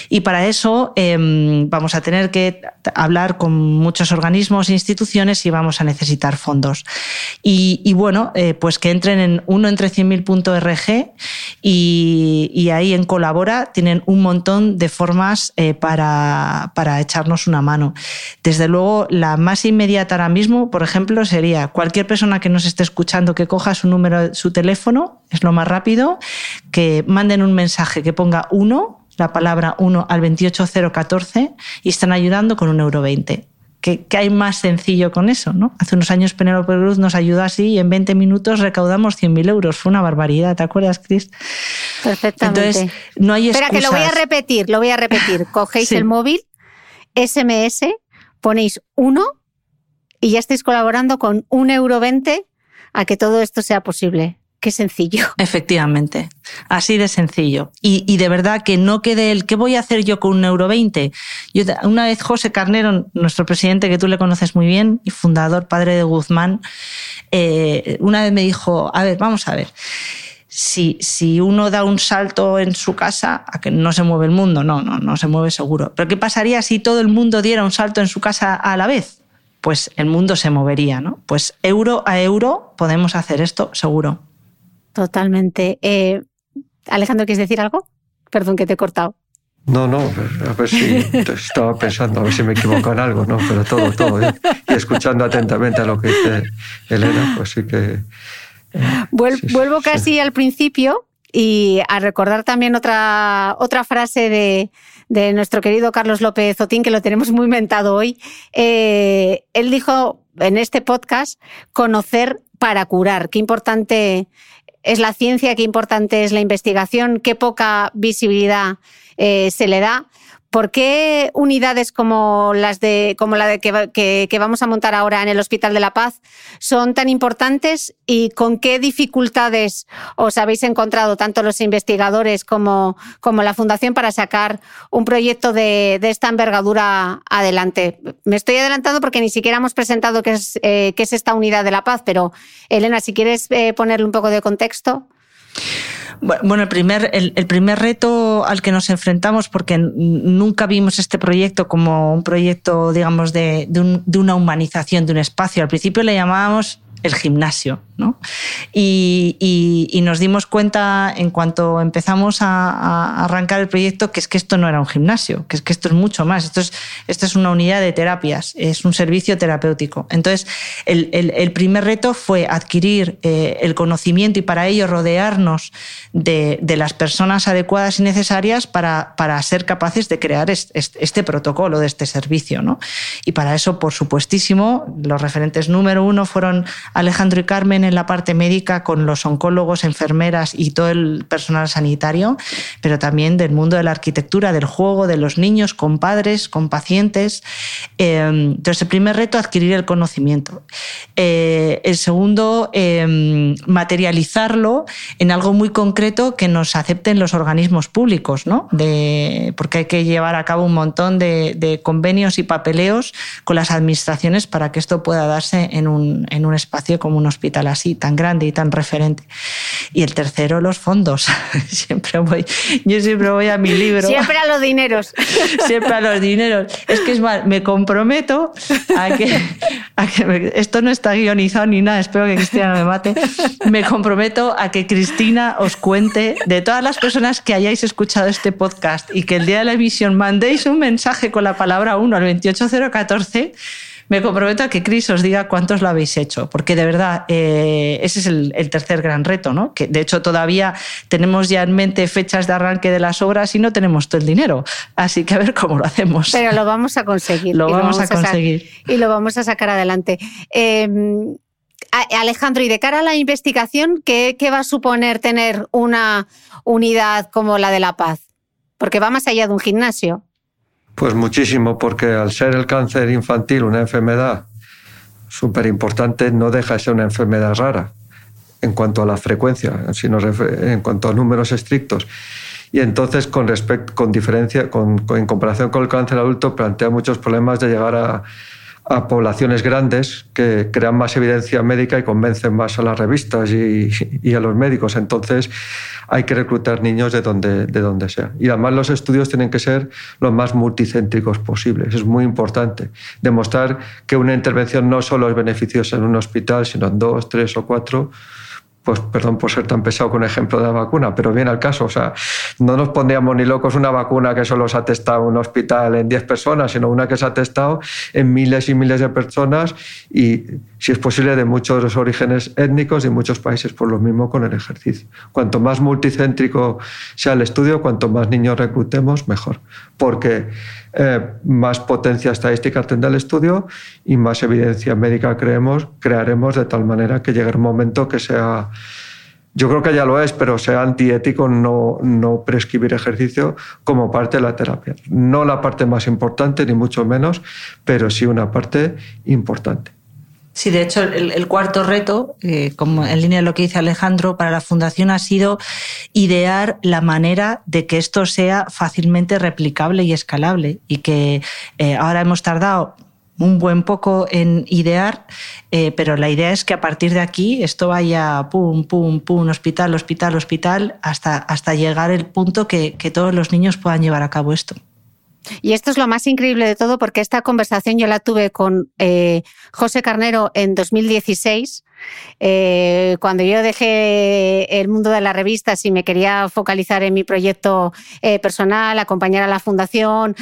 Y para eso em, vamos a tener que hablar con muchos organismos e instituciones y vamos a necesitar fondos. Y, bueno, eh, pues que entren en uno entre 100.000.org y, ahí en Colabora tienen un montón de formas eh, para, para echarnos una mano. Desde luego, la más inmediata ahora mismo, por ejemplo, sería cualquier persona que nos esté escuchando que coja su número, su teléfono, es lo más rápido, que manden un mensaje que ponga uno la palabra 1 al 28014 y están ayudando con un euro 20. ¿Qué, hay más sencillo con eso? ¿no? Hace unos años Penélope Cruz nos ayudó así y en 20 minutos recaudamos 100.000 euros. Fue una barbaridad, ¿te acuerdas, Cris? Perfectamente. Entonces, no hay Espera, que lo voy a repetir, lo voy a repetir. *laughs* Cogéis el móvil, SMS, ponéis 1 y ya estáis colaborando con un euro 20 a que todo esto sea posible. Qué sencillo. *laughs* Efectivamente, así de sencillo. Y, de verdad que no quede el ¿qué voy a hacer yo con un euro 20? Yo, una vez José Carnero, nuestro presidente que tú le conoces muy bien y fundador, padre de Guzmán, eh, una vez me dijo, a ver, vamos a ver. Si, si, uno da un salto en su casa, a que no se mueve el mundo, no, no, no se mueve seguro. Pero ¿qué pasaría si todo el mundo diera un salto en su casa a la vez? Pues el mundo se movería, ¿no? Pues euro a euro podemos hacer esto seguro. Totalmente. Eh, Alejandro, ¿quieres decir algo? Perdón que te he cortado. No, no, a ver si estaba pensando, a ver si me equivoco en algo, ¿no? Pero todo, todo. ¿eh? Y escuchando atentamente a lo que dice Elena, pues sí que. Eh, vuelvo casi al principio y a recordar también otra, otra frase de, de, nuestro querido Carlos López Otín, que lo tenemos muy mentado hoy. él dijo en este podcast, conocer para curar. Qué importante es la ciencia, qué importante es la investigación, qué poca visibilidad eh, se le da. ¿Por qué unidades como, las de, como la de que, vamos a montar ahora en el Hospital de la Paz son tan importantes y con qué dificultades os habéis encontrado tanto los investigadores como, como la Fundación para sacar un proyecto de, esta envergadura adelante? Me estoy adelantando porque ni siquiera hemos presentado qué es, eh, es esta unidad de la paz, pero Elena, si quieres eh, ponerle un poco de contexto. Bueno, el primer, el, primer reto al que nos enfrentamos, porque nunca vimos este proyecto como un proyecto, digamos, de, de una humanización de un espacio. Al principio le llamábamos el gimnasio. Y, nos dimos cuenta en cuanto empezamos a, arrancar el proyecto que es que esto no era un gimnasio, que es que esto es mucho más. Esto es, esto es una unidad de terapias, es un servicio terapéutico. Entonces, el, primer reto fue adquirir eh, el conocimiento y para ello rodearnos de, las personas adecuadas y necesarias para, para ser capaces de crear este, este, protocolo de este servicio. ¿no? Y para eso, por supuestísimo, los referentes número uno fueron Alejandro y Carmen en la parte médica con los oncólogos, enfermeras y todo el personal sanitario, pero también del mundo de la arquitectura, del juego, de los niños, con padres, con pacientes. Em, entonces, el primer reto, adquirir el conocimiento. Eh, el segundo, em, materializarlo en algo muy concreto que nos acepten los organismos públicos, ¿no? De, porque hay que llevar a cabo un montón de, convenios y papeleos con las administraciones para que esto pueda darse en un, en un espacio como un hospital así, tan grande y tan referente. Y el tercero, los fondos. *laughs* siempre voy, yo siempre voy a mi libro. Siempre a los dineros. *laughs* siempre a los dineros. Es que es mal, me comprometo a que, a que esto no está guionizado ni nada, espero que Cristina me mate. Me comprometo a que Cristina os cuente de todas las personas que hayáis escuchado este podcast y que el día de la emisión mandéis un mensaje con la palabra 1 al 28014 me comprometo a que Cris os diga cuántos lo habéis hecho, porque de verdad eh, ese es el, tercer gran reto, ¿no? Que de hecho todavía tenemos ya en mente fechas de arranque de las obras y no tenemos todo el dinero. Así que a ver cómo lo hacemos. Pero lo vamos a conseguir. Lo, vamos, a conseguir. y lo vamos a sacar adelante. Em, Alejandro, y de cara a la investigación, ¿qué, va a suponer tener una unidad como la de La Paz? Porque va más allá de un gimnasio. Pues muchísimo, porque al ser el cáncer infantil una enfermedad súper importante, no deja de ser una enfermedad rara en cuanto a la frecuencia, sino en cuanto a números estrictos. Y entonces, con, respecto, con diferencia, con, en comparación con el cáncer adulto, plantea muchos problemas de llegar a, a poblaciones grandes que crean más evidencia médica y convencen más a las revistas y, a los médicos. Entonces hay que reclutar niños de donde, de donde sea. Y además los estudios tienen que ser lo más multicéntricos posibles. Es muy importante demostrar que una intervención no solo es beneficiosa en un hospital, sino en dos, tres o cuatro pues perdón por ser tan pesado con el ejemplo de la vacuna, pero viene al caso. O sea, no nos pondríamos ni locos una vacuna que solo se ha testado en un hospital en 10 personas, sino una que se ha testado en miles y miles de personas y, si es posible, de muchos orígenes étnicos y muchos países, por lo mismo con el ejercicio. Cuanto más multicéntrico sea el estudio, cuanto más niños reclutemos, mejor. Porque eh, más potencia estadística tendrá el estudio y más evidencia médica creemos, crearemos de tal manera que llegue el momento que sea, yo creo que ya lo es, pero sea antiético no, no prescribir ejercicio como parte de la terapia. No la parte más importante, ni mucho menos, pero sí una parte importante. Sí, de hecho, el, cuarto reto, eh, como en línea de lo que dice Alejandro, para la Fundación ha sido idear la manera de que esto sea fácilmente replicable y escalable. Y que eh, ahora hemos tardado un buen poco en idear, eh, pero la idea es que a partir de aquí esto vaya pum, pum, pum, hospital, hospital, hospital, hasta, hasta llegar el punto que, que todos los niños puedan llevar a cabo esto. Y esto es lo más increíble de todo porque esta conversación yo la tuve con eh, José Carnero en 2016. Eh, cuando yo dejé el mundo de las revistas y me quería focalizar en mi proyecto eh, personal, acompañar a la fundación,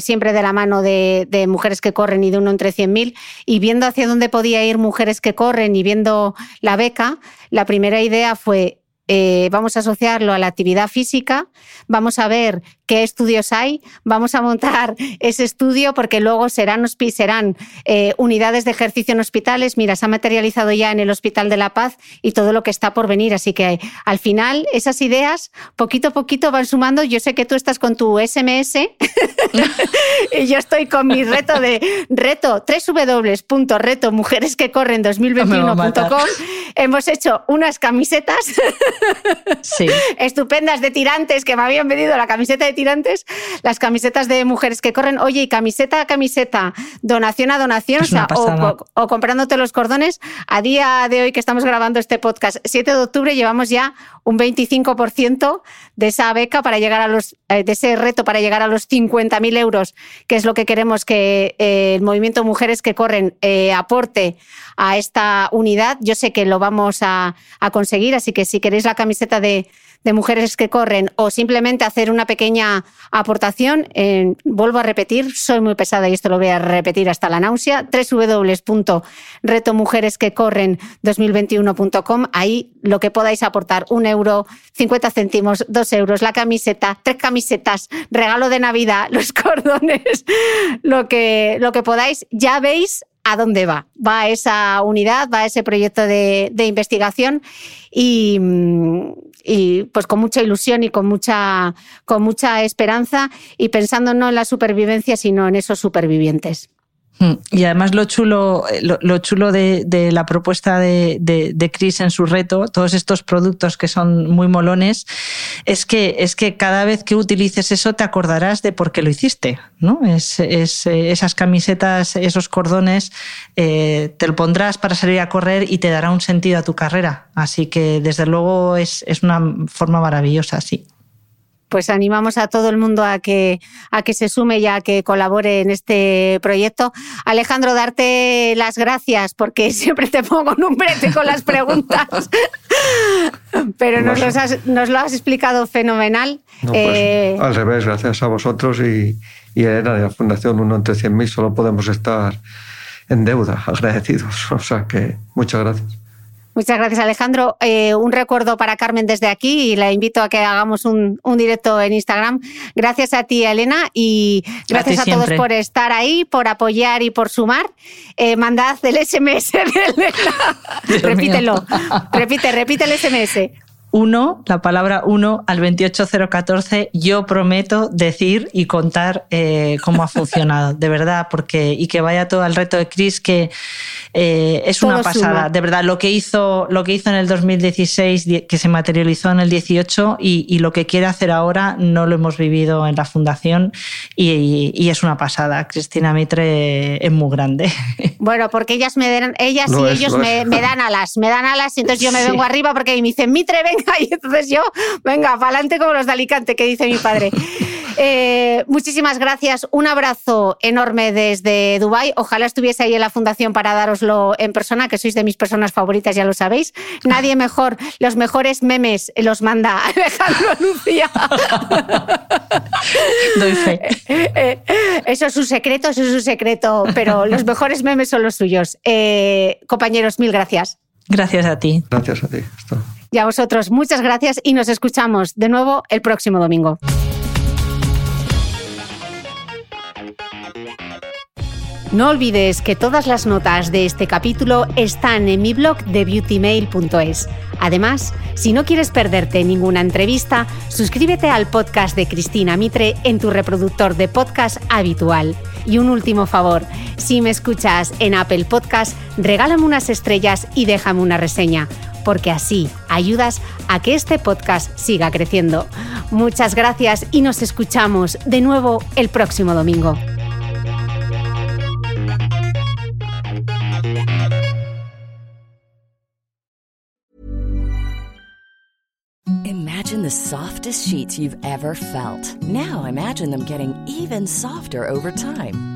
siempre de la mano de, de, mujeres que corren y de uno entre 100.000, y viendo hacia dónde podía ir mujeres que corren y viendo la beca, la primera idea fue eh, vamos a asociarlo a la actividad física, vamos a ver qué estudios hay, vamos a montar *laughs* ese estudio porque luego serán, serán eh, unidades de ejercicio en hospitales. Mira, se ha materializado ya en el Hospital de la Paz y todo lo que está por venir. Así que al final esas ideas poquito a poquito van sumando. Yo sé que tú estás con tu SMS *laughs* y yo estoy con mi reto de reto www.retomujeresquecorren2021.com. Hemos hecho unas camisetas sí. *laughs* estupendas de tirantes que me habían pedido la camiseta de tirantes, las camisetas de mujeres que corren. Oye, y camiseta a camiseta, donación a donación, o, comprándote los cordones. A día de hoy que estamos grabando este podcast, 7 de octubre, llevamos ya un 25% de esa beca para llegar a los, eh, de ese reto para llegar a los 50.000 euros, que es lo que queremos que eh, el movimiento Mujeres que Corren eh, aporte a esta unidad. Yo sé que lo vamos a, conseguir, así que si queréis la camiseta de, mujeres que corren o simplemente hacer una pequeña aportación, vuelvo a repetir, soy muy pesada y esto lo voy a repetir hasta la náusea, www.retomujeresquecorren2021.com, ahí lo que podáis aportar, un euro, 50 céntimos, dos euros, la camiseta, tres camisetas, regalo de Navidad, *laughs* los cordones, lo que, lo que podáis, ya veis a dónde va. Va esa unidad, va ese proyecto de, investigación y, pues con mucha ilusión y con mucha, con mucha esperanza y pensando no en la supervivencia, sino en esos supervivientes. Mm. Y además lo chulo, lo, chulo de, la propuesta de, de, Chris en su reto, todos estos productos que son muy molones, es que, es que cada vez que utilices eso te acordarás de por qué lo hiciste. ¿no? Es, es eh, esas camisetas, esos cordones, eh, te lo pondrás para salir a correr y te dará un sentido a tu carrera. Así que desde luego es, es una forma maravillosa, sí pues animamos a todo el mundo a que, a que se sume y a que colabore en este proyecto. Alejandro, darte las gracias porque *laughs* siempre te pongo en un brete con las preguntas, *laughs* pero nos, lo has explicado fenomenal. Pues, eh, al revés, gracias a vosotros y, y Elena de la Fundación Uno entre 100.000 solo podemos estar en deuda, agradecidos. *laughs* O sea que muchas gracias. Muchas gracias, Alejandro. Eh, un recuerdo para Carmen desde aquí y la invito a que hagamos un, directo en Instagram. Gracias a ti, Elena, y gracias a, todos por estar ahí, por apoyar y por sumar. Eh, mandad el SMS de Elena. Repítelo. Repite, repite el SMS. Uno, la palabra uno al 28014, yo prometo decir y contar eh, cómo ha *laughs* funcionado, de verdad, porque y que vaya todo al reto de Chris, que eh, es una pasada, de verdad, lo que, hizo, lo que hizo en el 2016, que se materializó en el 18 y, lo que quiere hacer ahora no lo hemos vivido en la fundación y, es una pasada. Cristina Mitre es muy grande. *laughs* Bueno, porque ellas, me dan, ellas y ellos me, dan alas, me dan alas y entonces yo me vengo arriba porque me dicen, Mitre, venga, y entonces yo, venga, para adelante como los de Alicante, que dice mi padre. Eh, muchísimas gracias. Un abrazo enorme desde Dubai. Ojalá estuviese ahí en la fundación para daroslo en persona, que sois de mis personas favoritas, ya lo sabéis. Nadie mejor. Los mejores memes los manda Alejandro *laughs* Lucía. Doy fe. Eh, eh, eso es un secreto, eso es un secreto, pero los mejores memes son los suyos. compañeros, mil gracias. Gracias a ti. Gracias a ti. Y a vosotros, muchas gracias y nos escuchamos de nuevo el próximo domingo. No olvides que todas las notas de este capítulo están en mi blog de beautymail.es. Además, si no quieres perderte ninguna entrevista, suscríbete al podcast de Cristina Mitre en tu reproductor de podcast habitual. Y un último favor, si me escuchas en Apple Podcast, regálame unas estrellas y déjame una reseña, porque así ayudas a que este podcast siga creciendo. Muchas gracias y nos escuchamos de nuevo el próximo domingo. Imagine the softest sheets you've ever felt. Now imagine them getting even softer over time.